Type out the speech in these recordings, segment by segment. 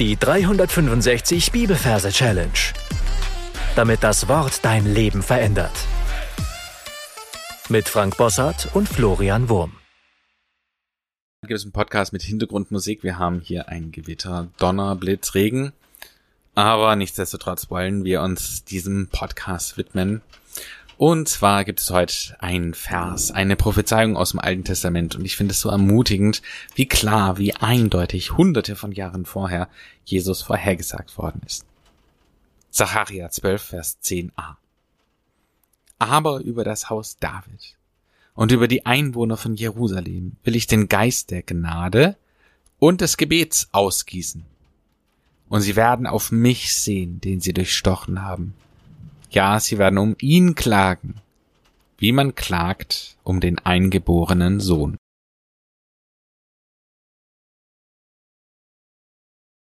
Die 365 Bibelverse Challenge. Damit das Wort dein Leben verändert. Mit Frank Bossart und Florian Wurm. Gibt es einen Podcast mit Hintergrundmusik? Wir haben hier ein Gewitter, Donner, Blitz, Regen. Aber nichtsdestotrotz wollen wir uns diesem Podcast widmen. Und zwar gibt es heute einen Vers, eine Prophezeiung aus dem Alten Testament. Und ich finde es so ermutigend, wie klar, wie eindeutig hunderte von Jahren vorher Jesus vorhergesagt worden ist. Zacharia 12, Vers 10a. Aber über das Haus David und über die Einwohner von Jerusalem will ich den Geist der Gnade und des Gebets ausgießen. Und sie werden auf mich sehen, den sie durchstochen haben ja, sie werden um ihn klagen, wie man klagt um den eingeborenen Sohn.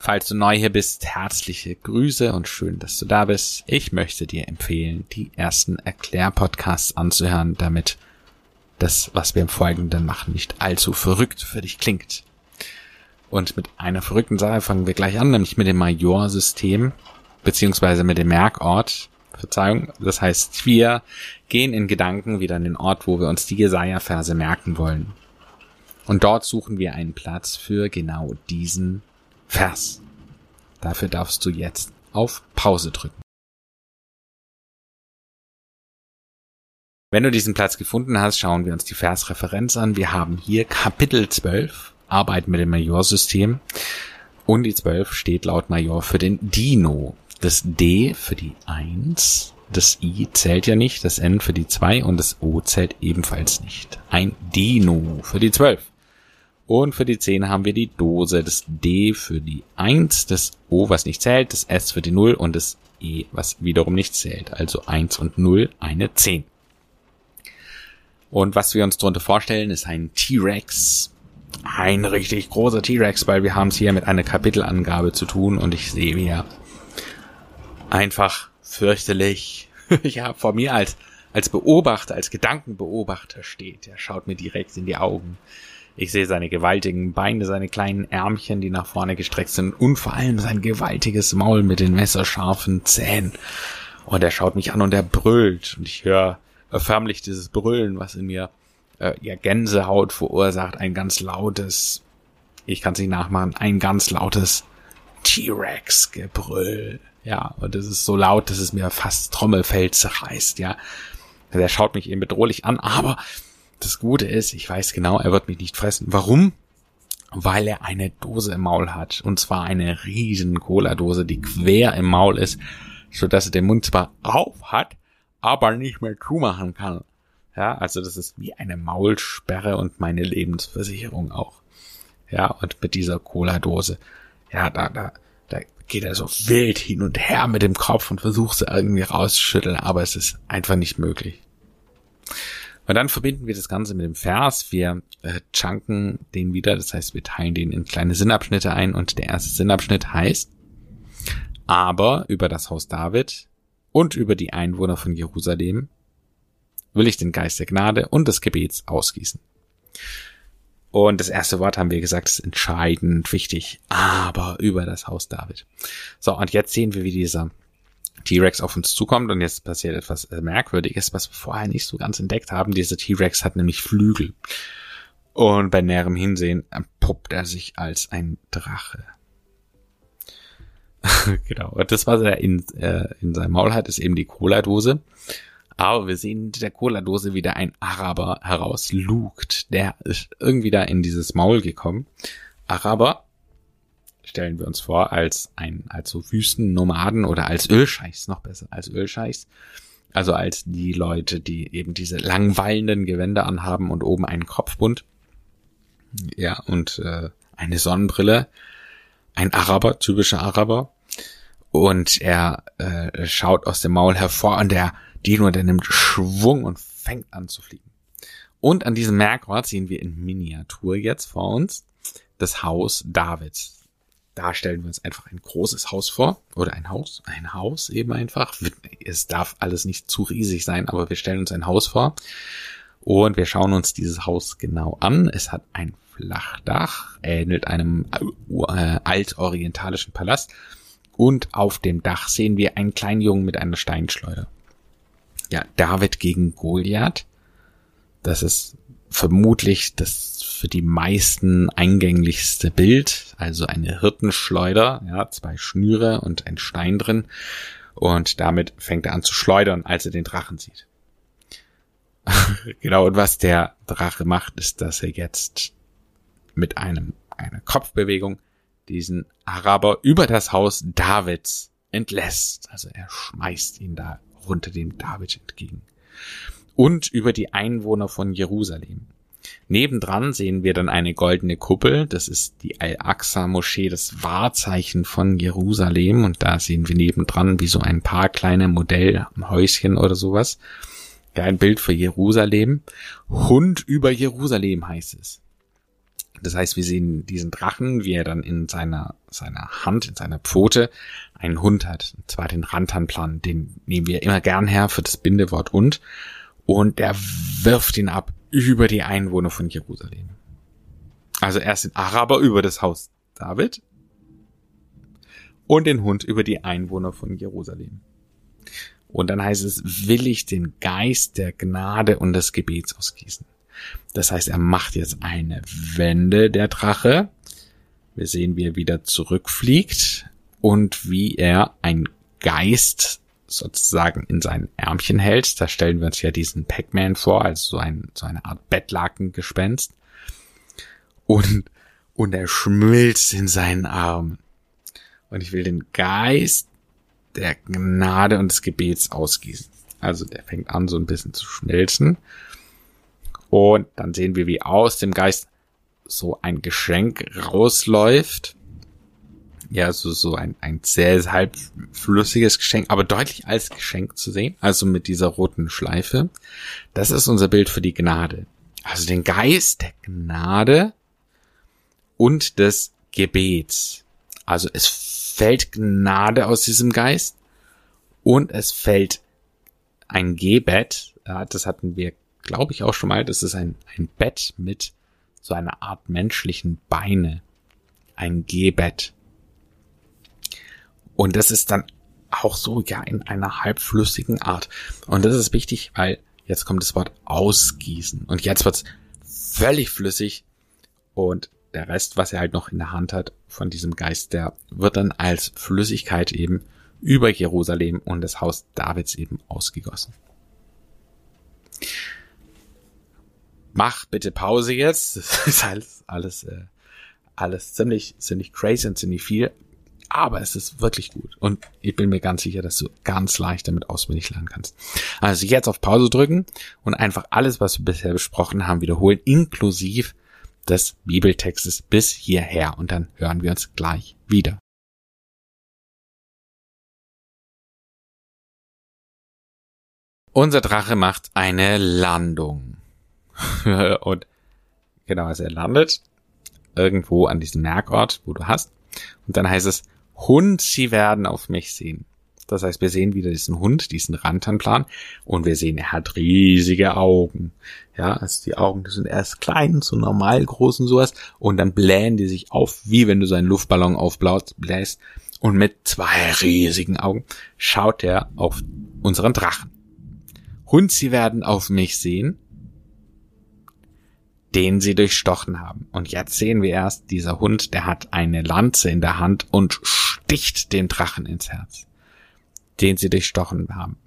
Falls du neu hier bist, herzliche Grüße und schön, dass du da bist. Ich möchte dir empfehlen, die ersten Erklärpodcasts anzuhören, damit das, was wir im Folgenden machen, nicht allzu verrückt für dich klingt. Und mit einer verrückten Sache fangen wir gleich an, nämlich mit dem Majorsystem, beziehungsweise mit dem Merkort. Verzeihung. Das heißt, wir gehen in Gedanken wieder an den Ort, wo wir uns die Jesaja-Verse merken wollen. Und dort suchen wir einen Platz für genau diesen Vers. Dafür darfst du jetzt auf Pause drücken. Wenn du diesen Platz gefunden hast, schauen wir uns die Versreferenz an. Wir haben hier Kapitel 12, Arbeit mit dem Majorsystem. Und die 12 steht laut Major für den Dino das D für die 1, das I zählt ja nicht, das N für die 2 und das O zählt ebenfalls nicht. Ein Dino für die 12. Und für die 10 haben wir die Dose, das D für die 1, das O, was nicht zählt, das S für die 0 und das E, was wiederum nicht zählt. Also 1 und 0, eine 10. Und was wir uns darunter vorstellen, ist ein T-Rex. Ein richtig großer T-Rex, weil wir haben es hier mit einer Kapitelangabe zu tun und ich sehe hier einfach fürchterlich. ja, vor mir als, als Beobachter, als Gedankenbeobachter steht. Er schaut mir direkt in die Augen. Ich sehe seine gewaltigen Beine, seine kleinen Ärmchen, die nach vorne gestreckt sind und vor allem sein gewaltiges Maul mit den messerscharfen Zähnen. Und er schaut mich an und er brüllt und ich höre förmlich dieses Brüllen, was in mir äh, ja Gänsehaut verursacht, ein ganz lautes, ich kann es nicht nachmachen, ein ganz lautes T-Rex-Gebrüll. Ja, und es ist so laut, dass es mir fast Trommelfell zerreißt, ja. Also er schaut mich eben bedrohlich an, aber das Gute ist, ich weiß genau, er wird mich nicht fressen. Warum? Weil er eine Dose im Maul hat. Und zwar eine riesen Cola-Dose, die quer im Maul ist, so dass er den Mund zwar auf hat, aber nicht mehr zumachen kann. Ja, also das ist wie eine Maulsperre und meine Lebensversicherung auch. Ja, und mit dieser Cola-Dose. Ja, da, da, da geht er so wild hin und her mit dem Kopf und versucht sie irgendwie rauszuschütteln, aber es ist einfach nicht möglich. Und dann verbinden wir das Ganze mit dem Vers. Wir äh, chunken den wieder, das heißt, wir teilen den in kleine Sinnabschnitte ein und der erste Sinnabschnitt heißt, aber über das Haus David und über die Einwohner von Jerusalem will ich den Geist der Gnade und des Gebets ausgießen. Und das erste Wort haben wir gesagt, ist entscheidend wichtig, aber über das Haus David. So, und jetzt sehen wir, wie dieser T-Rex auf uns zukommt und jetzt passiert etwas äh, Merkwürdiges, was wir vorher nicht so ganz entdeckt haben. Dieser T-Rex hat nämlich Flügel. Und bei näherem Hinsehen entpuppt er sich als ein Drache. genau. Und das, was er in, äh, in seinem Maul hat, ist eben die Cola-Dose. Aber wir sehen in der Cola-Dose wieder ein Araber herauslugt. Der ist irgendwie da in dieses Maul gekommen. Araber stellen wir uns vor als ein, als so Wüstennomaden oder als Ölscheichs, noch besser, als Ölscheichs. Also als die Leute, die eben diese langweilenden Gewänder anhaben und oben einen Kopfbund. Ja, und äh, eine Sonnenbrille. Ein Araber, typischer Araber. Und er äh, schaut aus dem Maul hervor und der Dino, der nimmt Schwung und fängt an zu fliegen. Und an diesem Merkort sehen wir in Miniatur jetzt vor uns das Haus Davids. Da stellen wir uns einfach ein großes Haus vor. Oder ein Haus. Ein Haus eben einfach. Es darf alles nicht zu riesig sein, aber wir stellen uns ein Haus vor. Und wir schauen uns dieses Haus genau an. Es hat ein Flachdach, ähnelt einem äh, altorientalischen Palast. Und auf dem Dach sehen wir einen kleinen Jungen mit einer Steinschleuder. Ja, David gegen Goliath. Das ist vermutlich das für die meisten eingänglichste Bild. Also eine Hirtenschleuder, ja, zwei Schnüre und ein Stein drin. Und damit fängt er an zu schleudern, als er den Drachen sieht. genau, und was der Drache macht, ist, dass er jetzt mit einem, einer Kopfbewegung diesen Araber über das Haus Davids entlässt. Also er schmeißt ihn da runter dem David entgegen. Und über die Einwohner von Jerusalem. Nebendran sehen wir dann eine goldene Kuppel. Das ist die Al-Aqsa-Moschee, das Wahrzeichen von Jerusalem. Und da sehen wir nebendran wie so ein paar kleine Modellhäuschen oder sowas. Ja, ein Bild für Jerusalem. Hund über Jerusalem heißt es. Das heißt, wir sehen diesen Drachen, wie er dann in seiner, seiner Hand, in seiner Pfote einen Hund hat. Und zwar den Rantanplan. Den nehmen wir immer gern her für das Bindewort und. Und er wirft ihn ab über die Einwohner von Jerusalem. Also erst den Araber über das Haus David und den Hund über die Einwohner von Jerusalem. Und dann heißt es, will ich den Geist der Gnade und des Gebets ausgießen. Das heißt, er macht jetzt eine Wende, der Drache. Wir sehen, wie er wieder zurückfliegt und wie er ein Geist sozusagen in seinen Ärmchen hält. Da stellen wir uns ja diesen Pac-Man vor, also so, ein, so eine Art Bettlakengespenst. Und, und er schmilzt in seinen Armen. Und ich will den Geist der Gnade und des Gebets ausgießen. Also der fängt an so ein bisschen zu schmelzen. Und dann sehen wir, wie aus dem Geist so ein Geschenk rausläuft. Ja, so, so ein, ein sehr halbflüssiges Geschenk, aber deutlich als Geschenk zu sehen. Also mit dieser roten Schleife. Das ist unser Bild für die Gnade. Also den Geist der Gnade und des Gebets. Also es fällt Gnade aus diesem Geist und es fällt ein Gebet. Das hatten wir glaube ich, auch schon mal. Das ist ein, ein Bett mit so einer Art menschlichen Beine. Ein Gehbett. Und das ist dann auch so, ja, in einer halbflüssigen Art. Und das ist wichtig, weil jetzt kommt das Wort ausgießen. Und jetzt wird's völlig flüssig. Und der Rest, was er halt noch in der Hand hat von diesem Geist, der wird dann als Flüssigkeit eben über Jerusalem und das Haus Davids eben ausgegossen mach bitte Pause jetzt. Das ist alles, alles, äh, alles ziemlich, ziemlich crazy und ziemlich viel. Aber es ist wirklich gut. Und ich bin mir ganz sicher, dass du ganz leicht damit auswendig lernen kannst. Also jetzt auf Pause drücken und einfach alles, was wir bisher besprochen haben, wiederholen, inklusive des Bibeltextes bis hierher. Und dann hören wir uns gleich wieder. Unser Drache macht eine Landung. und genau, also er landet irgendwo an diesem Merkort, wo du hast. Und dann heißt es, Hund, sie werden auf mich sehen. Das heißt, wir sehen wieder diesen Hund, diesen Rantanplan und wir sehen, er hat riesige Augen. Ja, also die Augen, die sind erst klein, so normal groß und sowas und dann blähen die sich auf, wie wenn du so einen Luftballon aufbläst und mit zwei riesigen Augen schaut er auf unseren Drachen. Hund, sie werden auf mich sehen den sie durchstochen haben. Und jetzt sehen wir erst, dieser Hund, der hat eine Lanze in der Hand und sticht den Drachen ins Herz, den sie durchstochen haben.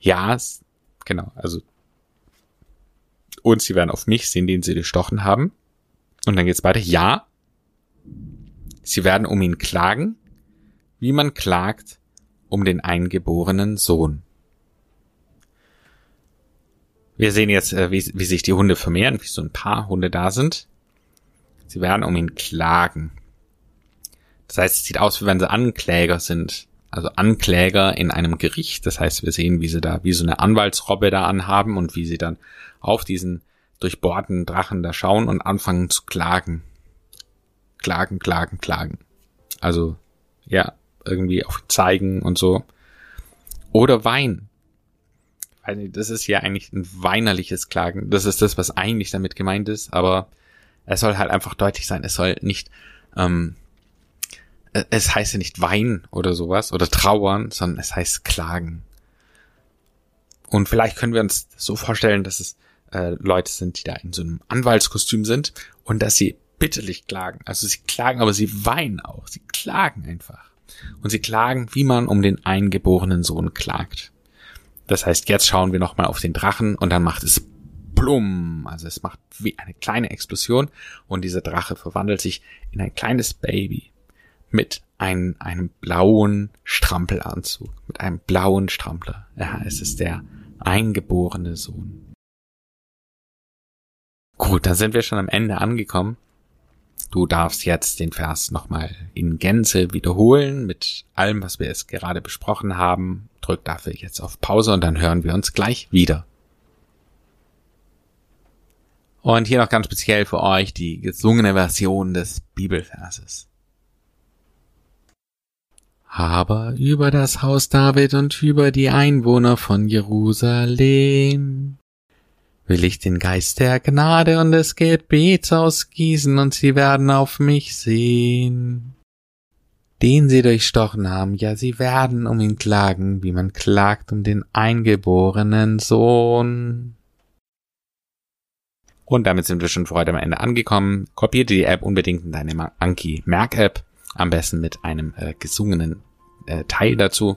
Ja, genau, also und sie werden auf mich sehen, den sie durchstochen haben. Und dann geht's weiter. Ja, sie werden um ihn klagen, wie man klagt um den eingeborenen Sohn. Wir sehen jetzt, äh, wie, wie sich die Hunde vermehren, wie so ein paar Hunde da sind. Sie werden um ihn klagen. Das heißt, es sieht aus, wie wenn sie Ankläger sind. Also Ankläger in einem Gericht. Das heißt, wir sehen, wie sie da, wie so eine Anwaltsrobbe da anhaben und wie sie dann auf diesen durchbohrten Drachen da schauen und anfangen zu klagen. Klagen, klagen, klagen. Also, ja, irgendwie auf zeigen und so. Oder weinen das ist ja eigentlich ein weinerliches Klagen. Das ist das, was eigentlich damit gemeint ist, aber es soll halt einfach deutlich sein. Es soll nicht, ähm, es heißt ja nicht weinen oder sowas oder trauern, sondern es heißt klagen. Und vielleicht können wir uns so vorstellen, dass es äh, Leute sind, die da in so einem Anwaltskostüm sind und dass sie bitterlich klagen. Also sie klagen, aber sie weinen auch. Sie klagen einfach. Und sie klagen, wie man um den eingeborenen Sohn klagt. Das heißt, jetzt schauen wir nochmal auf den Drachen und dann macht es plum. Also es macht wie eine kleine Explosion und dieser Drache verwandelt sich in ein kleines Baby mit einem, einem blauen Strampelanzug, mit einem blauen Strampler. Ja, es ist der eingeborene Sohn. Gut, dann sind wir schon am Ende angekommen. Du darfst jetzt den Vers nochmal in Gänze wiederholen mit allem, was wir jetzt gerade besprochen haben. Drück dafür jetzt auf Pause und dann hören wir uns gleich wieder. Und hier noch ganz speziell für euch die gesungene Version des Bibelverses. Aber über das Haus David und über die Einwohner von Jerusalem will ich den Geist der Gnade und des Gebets ausgießen und sie werden auf mich sehen. Den sie durchstochen haben, ja, sie werden um ihn klagen, wie man klagt um den eingeborenen Sohn. Und damit sind wir schon für heute am Ende angekommen. Kopierte die App unbedingt in deine Anki Merk App am besten mit einem äh, gesungenen äh, Teil dazu.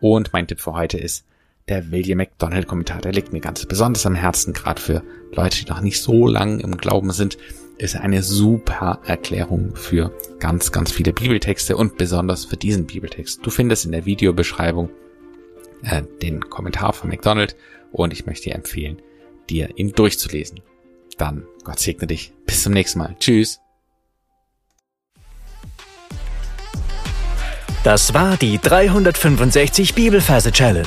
Und mein Tipp für heute ist der William McDonald Kommentar. Der liegt mir ganz besonders am Herzen, gerade für Leute, die noch nicht so lang im Glauben sind. Ist eine super Erklärung für ganz, ganz viele Bibeltexte und besonders für diesen Bibeltext. Du findest in der Videobeschreibung äh, den Kommentar von McDonald und ich möchte dir empfehlen, dir ihn durchzulesen. Dann Gott segne dich. Bis zum nächsten Mal. Tschüss. Das war die 365 Bibelferse Challenge.